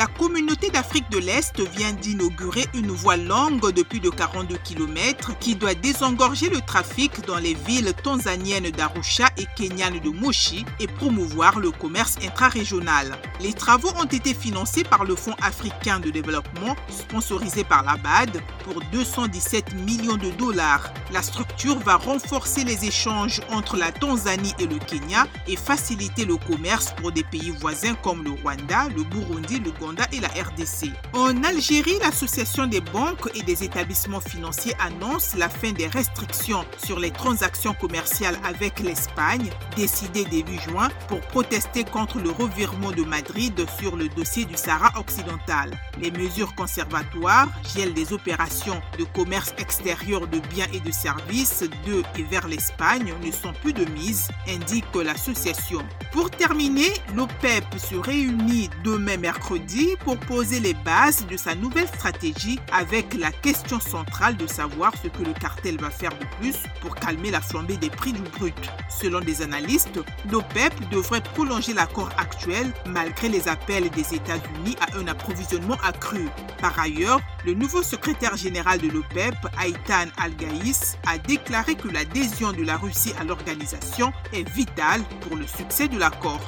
La communauté d'Afrique de l'Est vient d'inaugurer une voie longue de plus de 42 km qui doit désengorger le trafic dans les villes tanzaniennes d'Arusha et kenyanes de Moshi et promouvoir le commerce intra-régional. Les travaux ont été financés par le Fonds africain de développement, sponsorisé par la BAD, pour 217 millions de dollars. La structure va renforcer les échanges entre la Tanzanie et le Kenya et faciliter le commerce pour des pays voisins comme le Rwanda, le Burundi, le et la RDC. En Algérie, l'Association des banques et des établissements financiers annonce la fin des restrictions sur les transactions commerciales avec l'Espagne, décidée début juin pour protester contre le revirement de Madrid sur le dossier du Sahara occidental. Les mesures conservatoires, gel des opérations de commerce extérieur de biens et de services de et vers l'Espagne ne sont plus de mise, indique l'association. Pour terminer, l'OPEP se réunit demain mercredi pour poser les bases de sa nouvelle stratégie avec la question centrale de savoir ce que le cartel va faire de plus pour calmer la flambée des prix du brut. Selon des analystes, l'OPEP devrait prolonger l'accord actuel malgré les appels des États-Unis à un approvisionnement accru. Par ailleurs, le nouveau secrétaire général de l'OPEP, Aïtan Al-Gaïs, a déclaré que l'adhésion de la Russie à l'organisation est vitale pour le succès de l'accord.